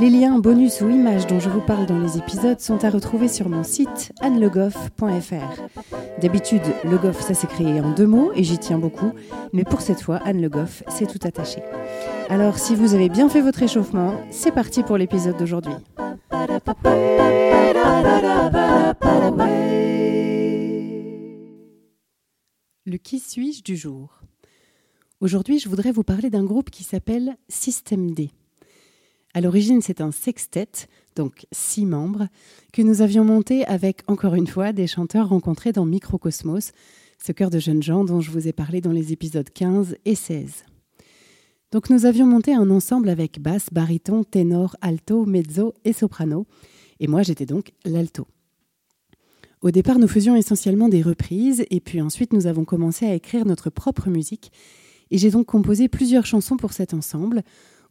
Les liens, bonus ou images dont je vous parle dans les épisodes sont à retrouver sur mon site annelegoff.fr. D'habitude, Le Goff, ça s'est créé en deux mots et j'y tiens beaucoup, mais pour cette fois, Anne Le Goff, c'est tout attaché. Alors, si vous avez bien fait votre échauffement, c'est parti pour l'épisode d'aujourd'hui. Le qui suis-je du jour? Aujourd'hui, je voudrais vous parler d'un groupe qui s'appelle Système D. À l'origine, c'est un sextet, donc six membres, que nous avions monté avec, encore une fois, des chanteurs rencontrés dans Microcosmos, ce cœur de jeunes gens dont je vous ai parlé dans les épisodes 15 et 16. Donc nous avions monté un ensemble avec basse, baryton, ténor, alto, mezzo et soprano, et moi j'étais donc l'alto. Au départ, nous faisions essentiellement des reprises, et puis ensuite nous avons commencé à écrire notre propre musique, et j'ai donc composé plusieurs chansons pour cet ensemble,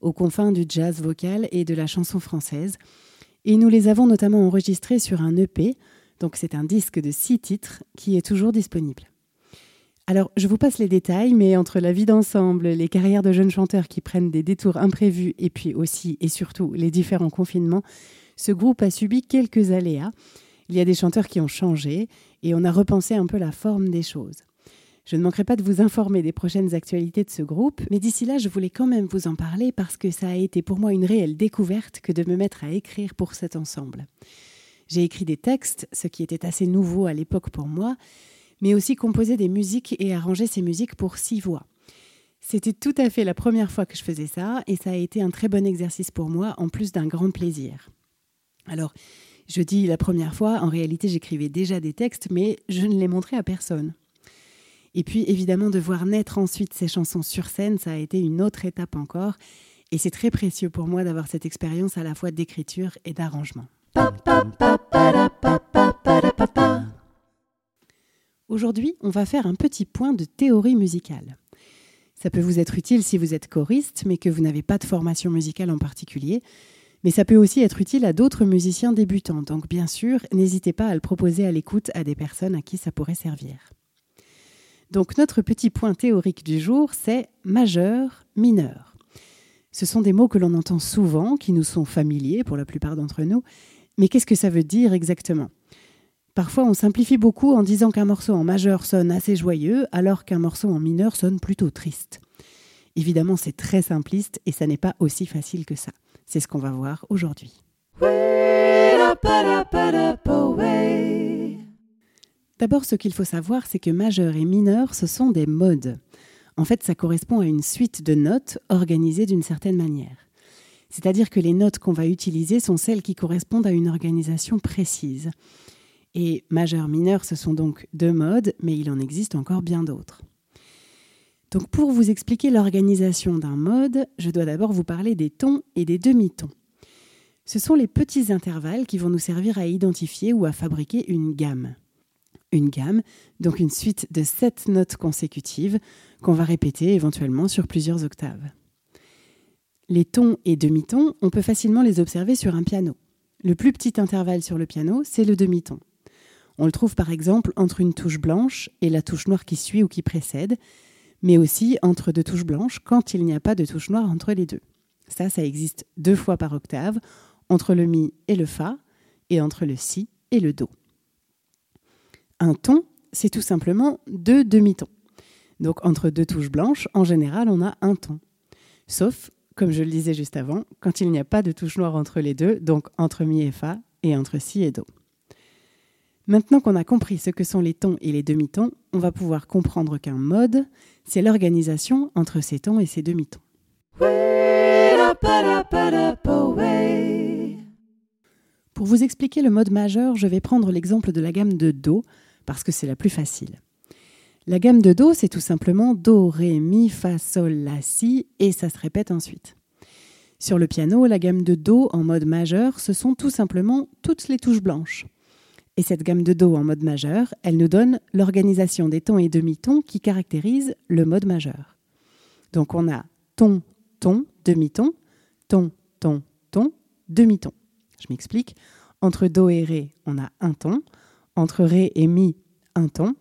aux confins du jazz vocal et de la chanson française. Et nous les avons notamment enregistrés sur un EP, donc c'est un disque de six titres qui est toujours disponible. Alors, je vous passe les détails, mais entre la vie d'ensemble, les carrières de jeunes chanteurs qui prennent des détours imprévus, et puis aussi et surtout les différents confinements, ce groupe a subi quelques aléas. Il y a des chanteurs qui ont changé, et on a repensé un peu la forme des choses. Je ne manquerai pas de vous informer des prochaines actualités de ce groupe, mais d'ici là, je voulais quand même vous en parler parce que ça a été pour moi une réelle découverte que de me mettre à écrire pour cet ensemble. J'ai écrit des textes, ce qui était assez nouveau à l'époque pour moi, mais aussi composé des musiques et arrangé ces musiques pour six voix. C'était tout à fait la première fois que je faisais ça et ça a été un très bon exercice pour moi en plus d'un grand plaisir. Alors, je dis la première fois, en réalité j'écrivais déjà des textes mais je ne les montrais à personne. Et puis évidemment de voir naître ensuite ces chansons sur scène, ça a été une autre étape encore. Et c'est très précieux pour moi d'avoir cette expérience à la fois d'écriture et d'arrangement. Aujourd'hui, on va faire un petit point de théorie musicale. Ça peut vous être utile si vous êtes choriste, mais que vous n'avez pas de formation musicale en particulier. Mais ça peut aussi être utile à d'autres musiciens débutants. Donc bien sûr, n'hésitez pas à le proposer à l'écoute à des personnes à qui ça pourrait servir. Donc notre petit point théorique du jour, c'est majeur, mineur. Ce sont des mots que l'on entend souvent, qui nous sont familiers pour la plupart d'entre nous, mais qu'est-ce que ça veut dire exactement? Parfois on simplifie beaucoup en disant qu'un morceau en majeur sonne assez joyeux, alors qu'un morceau en mineur sonne plutôt triste. Évidemment c'est très simpliste et ça n'est pas aussi facile que ça. C'est ce qu'on va voir aujourd'hui. D'abord, ce qu'il faut savoir, c'est que majeur et mineur, ce sont des modes. En fait, ça correspond à une suite de notes organisées d'une certaine manière. C'est-à-dire que les notes qu'on va utiliser sont celles qui correspondent à une organisation précise. Et majeur, mineur, ce sont donc deux modes, mais il en existe encore bien d'autres. Donc pour vous expliquer l'organisation d'un mode, je dois d'abord vous parler des tons et des demi-tons. Ce sont les petits intervalles qui vont nous servir à identifier ou à fabriquer une gamme une gamme, donc une suite de sept notes consécutives qu'on va répéter éventuellement sur plusieurs octaves. Les tons et demi-tons, on peut facilement les observer sur un piano. Le plus petit intervalle sur le piano, c'est le demi-ton. On le trouve par exemple entre une touche blanche et la touche noire qui suit ou qui précède, mais aussi entre deux touches blanches quand il n'y a pas de touche noire entre les deux. Ça, ça existe deux fois par octave, entre le mi et le fa, et entre le si et le do. Un ton, c'est tout simplement deux demi-tons. Donc entre deux touches blanches, en général, on a un ton. Sauf, comme je le disais juste avant, quand il n'y a pas de touche noire entre les deux, donc entre mi et fa et entre si et do. Maintenant qu'on a compris ce que sont les tons et les demi-tons, on va pouvoir comprendre qu'un mode, c'est l'organisation entre ces tons et ces demi-tons. Pour vous expliquer le mode majeur, je vais prendre l'exemple de la gamme de Do, parce que c'est la plus facile. La gamme de Do, c'est tout simplement Do, Ré, Mi, Fa, Sol, La, Si, et ça se répète ensuite. Sur le piano, la gamme de Do en mode majeur, ce sont tout simplement toutes les touches blanches. Et cette gamme de Do en mode majeur, elle nous donne l'organisation des tons et demi-tons qui caractérisent le mode majeur. Donc on a ton, ton, demi-ton, ton, ton, ton, demi-ton. Je m'explique. Entre Do et Ré, on a un ton. Entre Ré et Mi, un ton.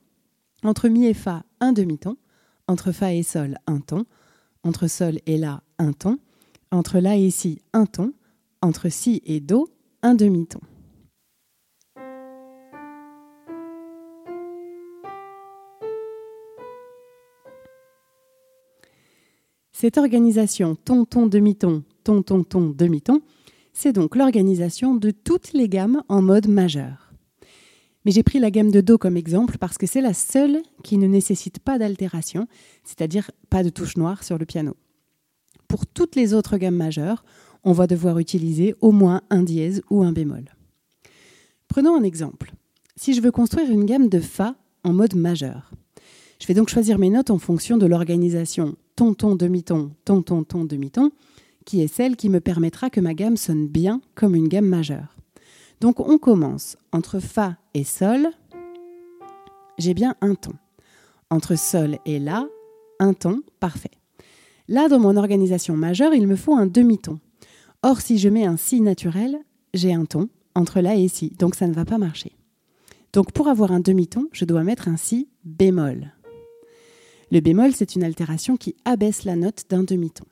Entre Mi et Fa, un demi-ton. Entre Fa et Sol, un ton. Entre Sol et La, un ton. Entre La et Si, un ton. Entre Si et Do, un demi-ton. Cette organisation ton-ton demi-ton, ton-ton-ton demi-ton, c'est donc l'organisation de toutes les gammes en mode majeur. Mais j'ai pris la gamme de Do comme exemple parce que c'est la seule qui ne nécessite pas d'altération, c'est-à-dire pas de touche noire sur le piano. Pour toutes les autres gammes majeures, on va devoir utiliser au moins un dièse ou un bémol. Prenons un exemple. Si je veux construire une gamme de Fa en mode majeur, je vais donc choisir mes notes en fonction de l'organisation ton-ton, demi-ton, ton-ton, ton, demi-ton, qui est celle qui me permettra que ma gamme sonne bien comme une gamme majeure. Donc on commence entre Fa et Sol, j'ai bien un ton. Entre Sol et La, un ton, parfait. Là, dans mon organisation majeure, il me faut un demi-ton. Or, si je mets un Si naturel, j'ai un ton entre La et Si, donc ça ne va pas marcher. Donc pour avoir un demi-ton, je dois mettre un Si bémol. Le bémol, c'est une altération qui abaisse la note d'un demi-ton.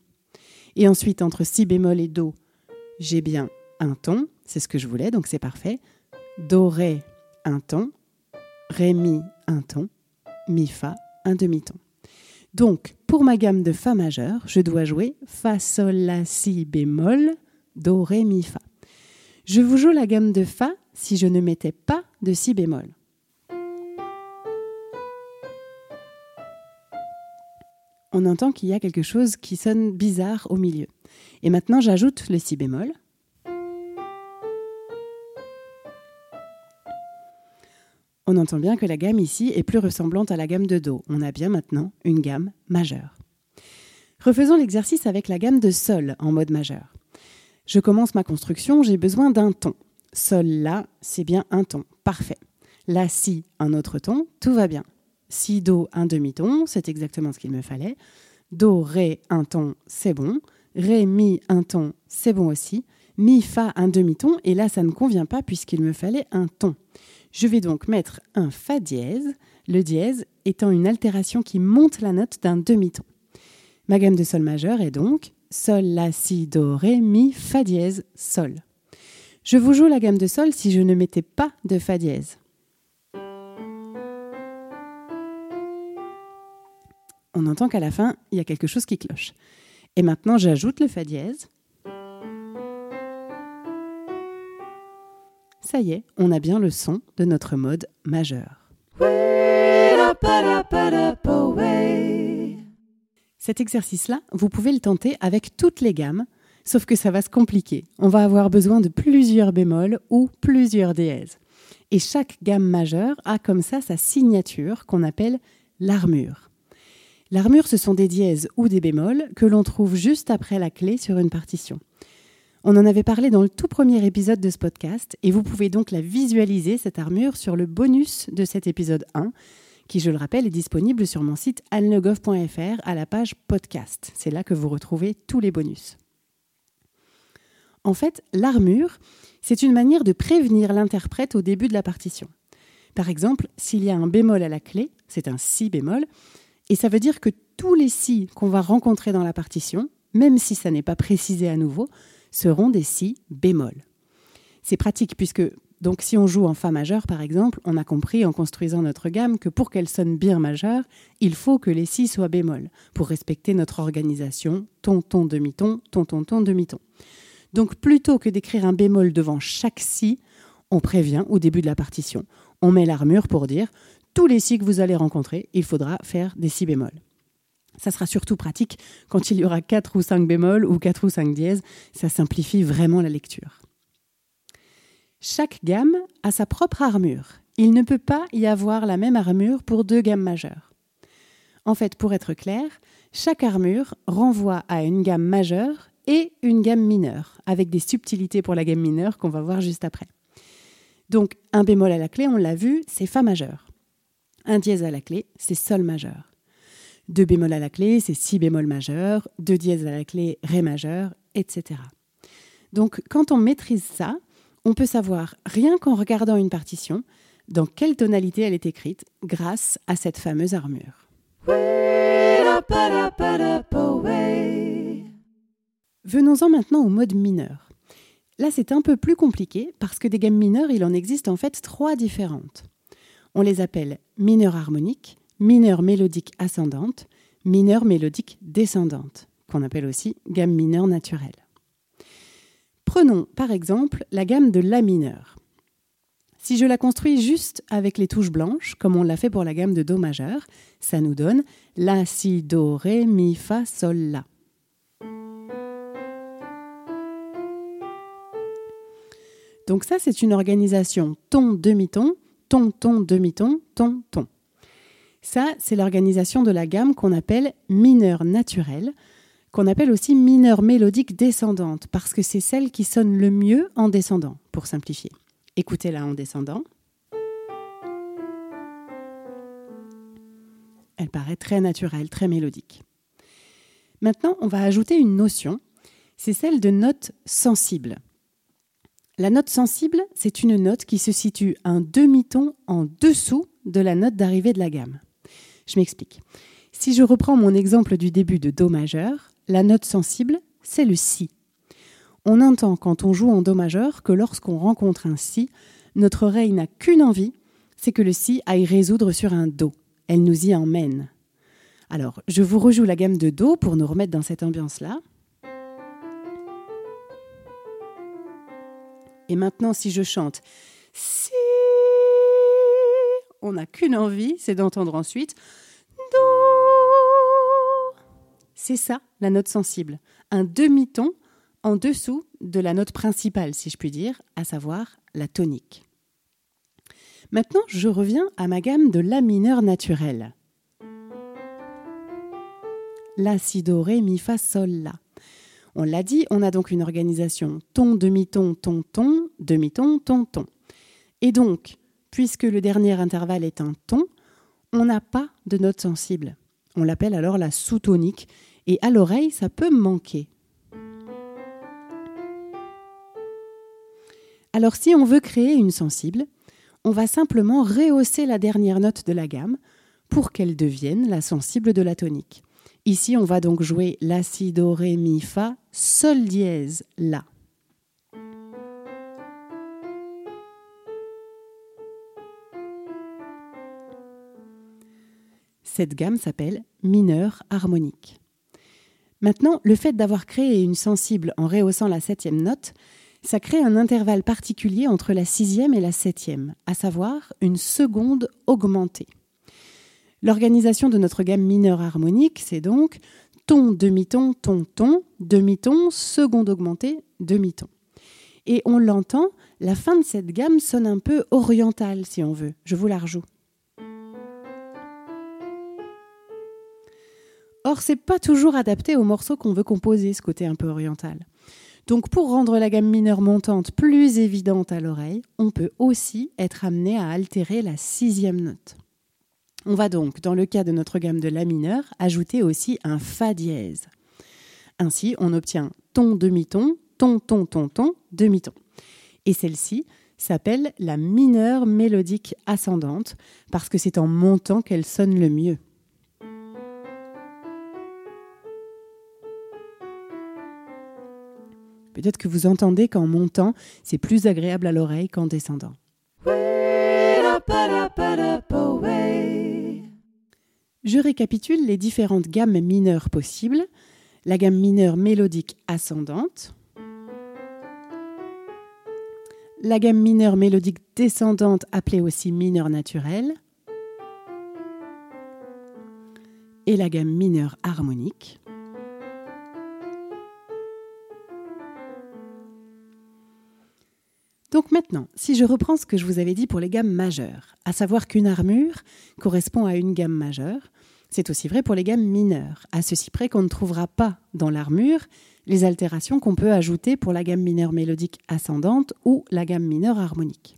Et ensuite, entre si bémol et do, j'ai bien un ton, c'est ce que je voulais, donc c'est parfait. Do, ré, un ton. Ré, mi, un ton. Mi, fa, un demi-ton. Donc, pour ma gamme de Fa majeur, je dois jouer Fa, Sol, La, Si bémol, Do, Ré, Mi, Fa. Je vous joue la gamme de Fa si je ne mettais pas de Si bémol. on entend qu'il y a quelque chose qui sonne bizarre au milieu. Et maintenant, j'ajoute le si bémol. On entend bien que la gamme ici est plus ressemblante à la gamme de Do. On a bien maintenant une gamme majeure. Refaisons l'exercice avec la gamme de Sol en mode majeur. Je commence ma construction, j'ai besoin d'un ton. Sol, La, c'est bien un ton. Parfait. La, Si, un autre ton, tout va bien. Si, Do, un demi-ton, c'est exactement ce qu'il me fallait. Do, Ré, un ton, c'est bon. Ré, Mi, un ton, c'est bon aussi. Mi, Fa, un demi-ton, et là, ça ne convient pas puisqu'il me fallait un ton. Je vais donc mettre un Fa dièse, le dièse étant une altération qui monte la note d'un demi-ton. Ma gamme de Sol majeur est donc Sol, La, Si, Do, Ré, Mi, Fa dièse, Sol. Je vous joue la gamme de Sol si je ne mettais pas de Fa dièse. on entend qu'à la fin, il y a quelque chose qui cloche. Et maintenant, j'ajoute le Fa dièse. Y on a bien le son de notre mode majeur. Cet exercice-là, vous pouvez le tenter avec toutes les gammes, sauf que ça va se compliquer. On va avoir besoin de plusieurs bémols ou plusieurs dièses. Et chaque gamme majeure a comme ça sa signature qu'on appelle l'armure. L'armure, ce sont des dièses ou des bémols que l'on trouve juste après la clé sur une partition. On en avait parlé dans le tout premier épisode de ce podcast et vous pouvez donc la visualiser, cette armure, sur le bonus de cet épisode 1, qui, je le rappelle, est disponible sur mon site alnegov.fr à la page podcast. C'est là que vous retrouvez tous les bonus. En fait, l'armure, c'est une manière de prévenir l'interprète au début de la partition. Par exemple, s'il y a un bémol à la clé, c'est un si bémol, et ça veut dire que tous les si qu'on va rencontrer dans la partition, même si ça n'est pas précisé à nouveau, seront des si bémol. C'est pratique puisque donc si on joue en fa majeur par exemple, on a compris en construisant notre gamme que pour qu'elle sonne bien majeure, il faut que les si soient bémol pour respecter notre organisation ton ton demi ton ton ton ton demi ton. Donc plutôt que d'écrire un bémol devant chaque si, on prévient au début de la partition. On met l'armure pour dire tous les si que vous allez rencontrer, il faudra faire des si bémols. Ça sera surtout pratique quand il y aura 4 ou 5 bémols ou 4 ou 5 dièses. Ça simplifie vraiment la lecture. Chaque gamme a sa propre armure. Il ne peut pas y avoir la même armure pour deux gammes majeures. En fait, pour être clair, chaque armure renvoie à une gamme majeure et une gamme mineure, avec des subtilités pour la gamme mineure qu'on va voir juste après. Donc un bémol à la clé, on l'a vu, c'est Fa majeur. Un dièse à la clé, c'est Sol majeur. Deux bémols à la clé, c'est Si bémol majeur. Deux dièses à la clé, Ré majeur, etc. Donc quand on maîtrise ça, on peut savoir, rien qu'en regardant une partition, dans quelle tonalité elle est écrite grâce à cette fameuse armure. Venons-en maintenant au mode mineur. Là, c'est un peu plus compliqué parce que des gammes mineures, il en existe en fait trois différentes. On les appelle mineur harmonique, mineur mélodique ascendante, mineur mélodique descendante, qu'on appelle aussi gamme mineure naturelle. Prenons par exemple la gamme de La mineur. Si je la construis juste avec les touches blanches, comme on l'a fait pour la gamme de Do majeur, ça nous donne La, Si, Do, Ré, Mi, Fa, Sol, La. Donc ça, c'est une organisation ton, demi-ton, ton, ton, demi-ton, ton, ton. Ça, c'est l'organisation de la gamme qu'on appelle mineur naturelle, qu'on appelle aussi mineur mélodique descendante, parce que c'est celle qui sonne le mieux en descendant, pour simplifier. Écoutez-la en descendant. Elle paraît très naturelle, très mélodique. Maintenant, on va ajouter une notion, c'est celle de note sensible. La note sensible, c'est une note qui se situe un demi-ton en dessous de la note d'arrivée de la gamme. Je m'explique. Si je reprends mon exemple du début de Do majeur, la note sensible, c'est le Si. On entend quand on joue en Do majeur que lorsqu'on rencontre un Si, notre oreille n'a qu'une envie, c'est que le Si aille résoudre sur un Do. Elle nous y emmène. Alors, je vous rejoue la gamme de Do pour nous remettre dans cette ambiance-là. Et maintenant, si je chante si, on n'a qu'une envie, c'est d'entendre ensuite do. C'est ça, la note sensible. Un demi-ton en dessous de la note principale, si je puis dire, à savoir la tonique. Maintenant, je reviens à ma gamme de La mineur naturelle. La, si, do, ré, mi, fa, sol, la. On l'a dit, on a donc une organisation ton, demi-ton, ton, ton, demi-ton, ton, ton. Et donc, puisque le dernier intervalle est un ton, on n'a pas de note sensible. On l'appelle alors la sous-tonique, et à l'oreille, ça peut manquer. Alors si on veut créer une sensible, on va simplement rehausser la dernière note de la gamme pour qu'elle devienne la sensible de la tonique. Ici, on va donc jouer La, Si, Do, Ré, Mi, Fa, Sol dièse, La. Cette gamme s'appelle mineur harmonique. Maintenant, le fait d'avoir créé une sensible en rehaussant la septième note, ça crée un intervalle particulier entre la sixième et la septième, à savoir une seconde augmentée. L'organisation de notre gamme mineure harmonique, c'est donc ton, demi-ton, ton, ton, demi-ton, seconde augmentée, demi-ton. Et on l'entend, la fin de cette gamme sonne un peu orientale, si on veut. Je vous la rejoue. Or, c'est pas toujours adapté au morceau qu'on veut composer, ce côté un peu oriental. Donc, pour rendre la gamme mineure montante plus évidente à l'oreille, on peut aussi être amené à altérer la sixième note. On va donc, dans le cas de notre gamme de La mineur, ajouter aussi un Fa dièse. Ainsi, on obtient ton demi-ton, ton, ton, ton, ton, demi-ton. Et celle-ci s'appelle la mineure mélodique ascendante parce que c'est en montant qu'elle sonne le mieux. Peut-être que vous entendez qu'en montant, c'est plus agréable à l'oreille qu'en descendant. Je récapitule les différentes gammes mineures possibles. La gamme mineure mélodique ascendante, la gamme mineure mélodique descendante appelée aussi mineure naturelle, et la gamme mineure harmonique. Donc maintenant, si je reprends ce que je vous avais dit pour les gammes majeures, à savoir qu'une armure correspond à une gamme majeure, C'est aussi vrai pour les gammes mineures, à ceci près qu'on ne trouvera pas dans l'armure les altérations qu'on peut ajouter pour la gamme mineure mélodique ascendante ou la gamme mineure harmonique.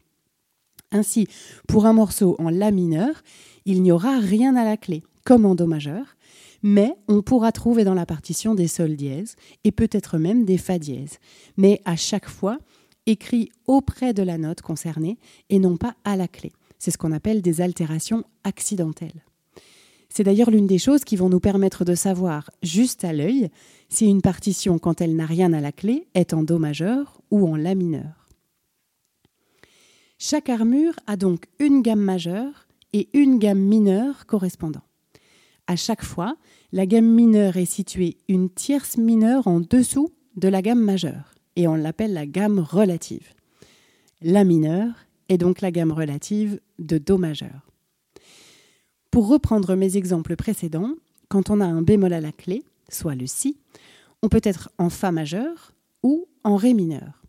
Ainsi, pour un morceau en La mineur, il n'y aura rien à la clé, comme en Do majeur, mais on pourra trouver dans la partition des sols dièses et peut-être même des fa dièses, mais à chaque fois écrit auprès de la note concernée et non pas à la clé. C'est ce qu'on appelle des altérations accidentelles. C'est d'ailleurs l'une des choses qui vont nous permettre de savoir, juste à l'œil, si une partition, quand elle n'a rien à la clé, est en Do majeur ou en La mineur. Chaque armure a donc une gamme majeure et une gamme mineure correspondant. À chaque fois, la gamme mineure est située une tierce mineure en dessous de la gamme majeure, et on l'appelle la gamme relative. La mineure est donc la gamme relative de Do majeur. Pour reprendre mes exemples précédents, quand on a un bémol à la clé, soit le Si, on peut être en Fa majeur ou en Ré mineur.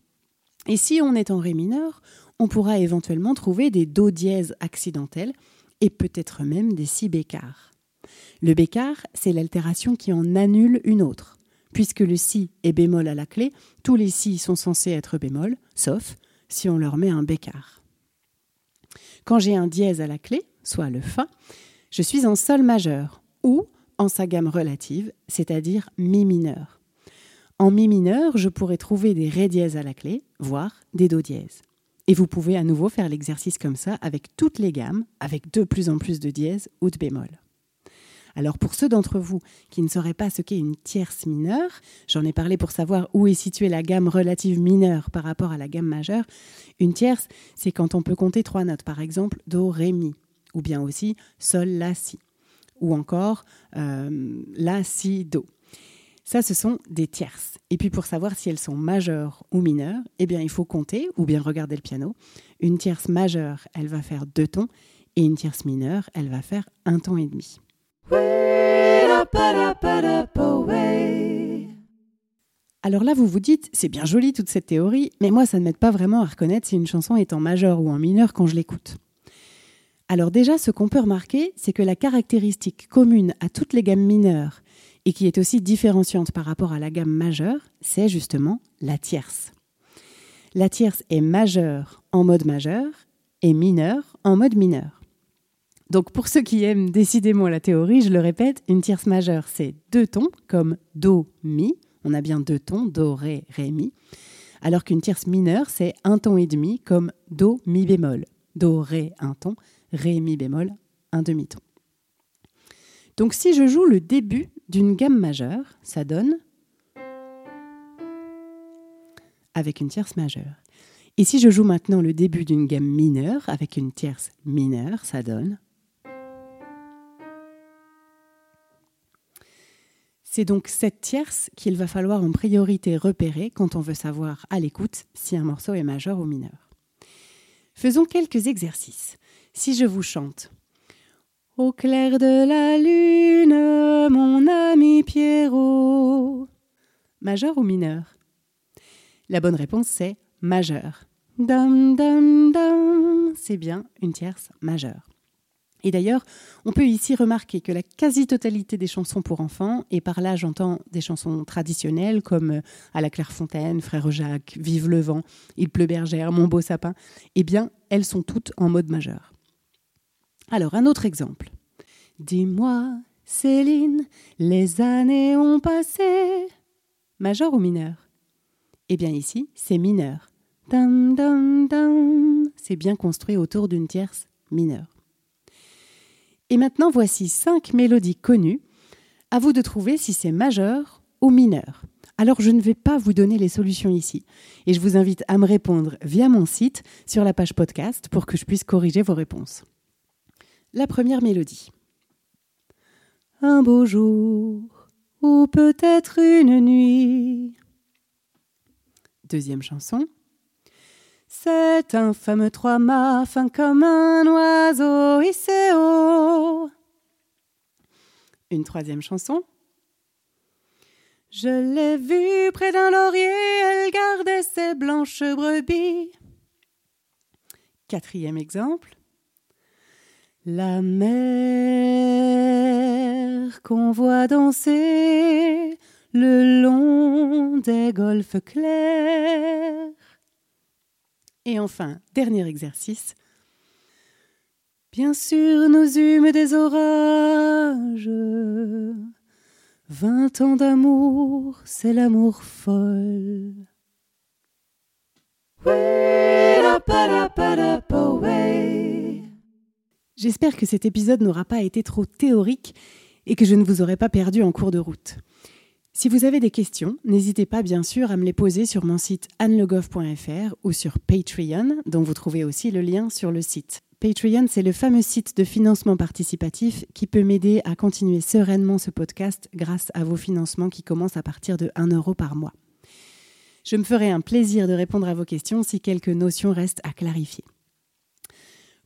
Et si on est en Ré mineur, on pourra éventuellement trouver des Do dièses accidentels et peut-être même des Si bécards. Le bécard, c'est l'altération qui en annule une autre. Puisque le Si est bémol à la clé, tous les Si sont censés être bémol, sauf si on leur met un bécard. Quand j'ai un dièse à la clé, soit le Fa, je suis en sol majeur ou en sa gamme relative, c'est-à-dire mi mineur. En mi mineur, je pourrais trouver des ré dièses à la clé, voire des do dièses. Et vous pouvez à nouveau faire l'exercice comme ça avec toutes les gammes, avec de plus en plus de dièses ou de bémol. Alors pour ceux d'entre vous qui ne sauraient pas ce qu'est une tierce mineure, j'en ai parlé pour savoir où est située la gamme relative mineure par rapport à la gamme majeure. Une tierce, c'est quand on peut compter trois notes, par exemple Do, Ré, Mi ou bien aussi Sol, La, Si, ou encore euh, La, Si, Do. Ça, ce sont des tierces. Et puis pour savoir si elles sont majeures ou mineures, eh bien il faut compter ou bien regarder le piano. Une tierce majeure, elle va faire deux tons, et une tierce mineure, elle va faire un ton et demi. Alors là, vous vous dites, c'est bien joli toute cette théorie, mais moi, ça ne m'aide pas vraiment à reconnaître si une chanson est en majeur ou en mineur quand je l'écoute. Alors déjà, ce qu'on peut remarquer, c'est que la caractéristique commune à toutes les gammes mineures et qui est aussi différenciante par rapport à la gamme majeure, c'est justement la tierce. La tierce est majeure en mode majeur et mineure en mode mineur. Donc pour ceux qui aiment décidément la théorie, je le répète, une tierce majeure, c'est deux tons comme Do, Mi. On a bien deux tons, Do, Ré, Ré, Mi. Alors qu'une tierce mineure, c'est un ton et demi comme Do, Mi bémol. Do, Ré, un ton, Ré, Mi bémol, un demi-ton. Donc si je joue le début d'une gamme majeure, ça donne avec une tierce majeure. Et si je joue maintenant le début d'une gamme mineure avec une tierce mineure, ça donne C'est donc cette tierce qu'il va falloir en priorité repérer quand on veut savoir à l'écoute si un morceau est majeur ou mineur. Faisons quelques exercices. Si je vous chante Au clair de la lune, mon ami Pierrot. Majeur ou mineur? La bonne réponse c'est majeur. Dum dum, c'est bien une tierce majeure. Et d'ailleurs, on peut ici remarquer que la quasi-totalité des chansons pour enfants, et par là j'entends des chansons traditionnelles comme euh, À la Clairefontaine, Frère Jacques, Vive le vent, Il pleut bergère, Mon beau sapin, eh bien, elles sont toutes en mode majeur. Alors, un autre exemple. Dis-moi, Céline, les années ont passé. Majeur ou mineur? Eh bien, ici, c'est mineur. C'est bien construit autour d'une tierce mineure. Et maintenant, voici cinq mélodies connues. À vous de trouver si c'est majeur ou mineur. Alors, je ne vais pas vous donner les solutions ici. Et je vous invite à me répondre via mon site sur la page podcast pour que je puisse corriger vos réponses. La première mélodie. Un beau jour, ou peut-être une nuit. Deuxième chanson. C'est un fameux trois-mâts fin comme un oiseau haut. Une troisième chanson. Je l'ai vue près d'un laurier, elle gardait ses blanches brebis. Quatrième exemple. La mer qu'on voit danser le long des golfes clairs. Et enfin, dernier exercice. Bien sûr, nous eûmes des orages. Vingt ans d'amour, c'est l'amour folle. J'espère que cet épisode n'aura pas été trop théorique et que je ne vous aurai pas perdu en cours de route. Si vous avez des questions, n'hésitez pas bien sûr à me les poser sur mon site annelegoff.fr ou sur Patreon, dont vous trouvez aussi le lien sur le site. Patreon, c'est le fameux site de financement participatif qui peut m'aider à continuer sereinement ce podcast grâce à vos financements qui commencent à partir de 1 euro par mois. Je me ferai un plaisir de répondre à vos questions si quelques notions restent à clarifier.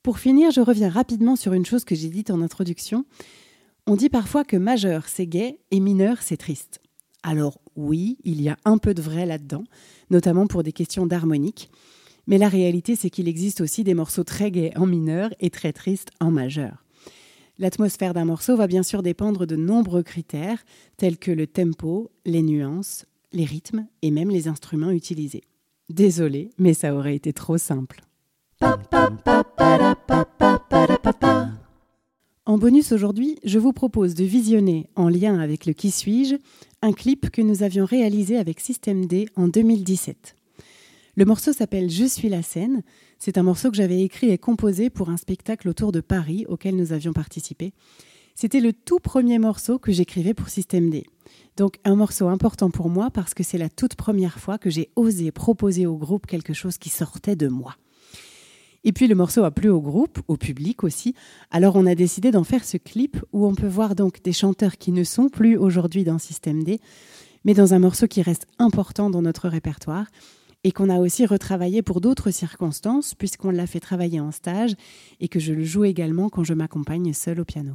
Pour finir, je reviens rapidement sur une chose que j'ai dite en introduction. On dit parfois que majeur c'est gai et mineur c'est triste. Alors oui, il y a un peu de vrai là-dedans, notamment pour des questions d'harmonique, mais la réalité c'est qu'il existe aussi des morceaux très gais en mineur et très tristes en majeur. L'atmosphère d'un morceau va bien sûr dépendre de nombreux critères, tels que le tempo, les nuances, les rythmes et même les instruments utilisés. Désolé, mais ça aurait été trop simple. En bonus aujourd'hui, je vous propose de visionner, en lien avec le Qui suis-je, un clip que nous avions réalisé avec Système D en 2017. Le morceau s'appelle Je suis la scène. C'est un morceau que j'avais écrit et composé pour un spectacle autour de Paris auquel nous avions participé. C'était le tout premier morceau que j'écrivais pour Système D. Donc un morceau important pour moi parce que c'est la toute première fois que j'ai osé proposer au groupe quelque chose qui sortait de moi. Et puis le morceau a plu au groupe, au public aussi. Alors on a décidé d'en faire ce clip où on peut voir donc des chanteurs qui ne sont plus aujourd'hui dans Système D, mais dans un morceau qui reste important dans notre répertoire et qu'on a aussi retravaillé pour d'autres circonstances puisqu'on l'a fait travailler en stage et que je le joue également quand je m'accompagne seul au piano.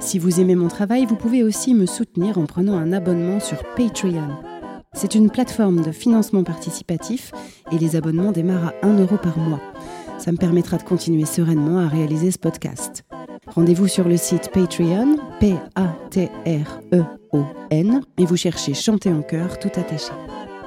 Si vous aimez mon travail, vous pouvez aussi me soutenir en prenant un abonnement sur Patreon. C'est une plateforme de financement participatif et les abonnements démarrent à 1 euro par mois. Ça me permettra de continuer sereinement à réaliser ce podcast. Rendez-vous sur le site Patreon, P-A-T-R-E-O-N, et vous cherchez Chanter en chœur tout attaché.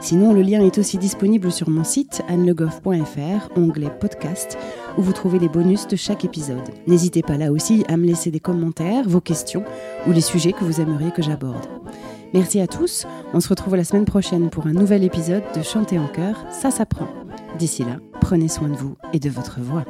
Sinon, le lien est aussi disponible sur mon site annelegoff.fr, onglet podcast, où vous trouvez les bonus de chaque épisode. N'hésitez pas là aussi à me laisser des commentaires, vos questions ou les sujets que vous aimeriez que j'aborde. Merci à tous, on se retrouve la semaine prochaine pour un nouvel épisode de Chanter en chœur, ça s'apprend. D'ici là, prenez soin de vous et de votre voix.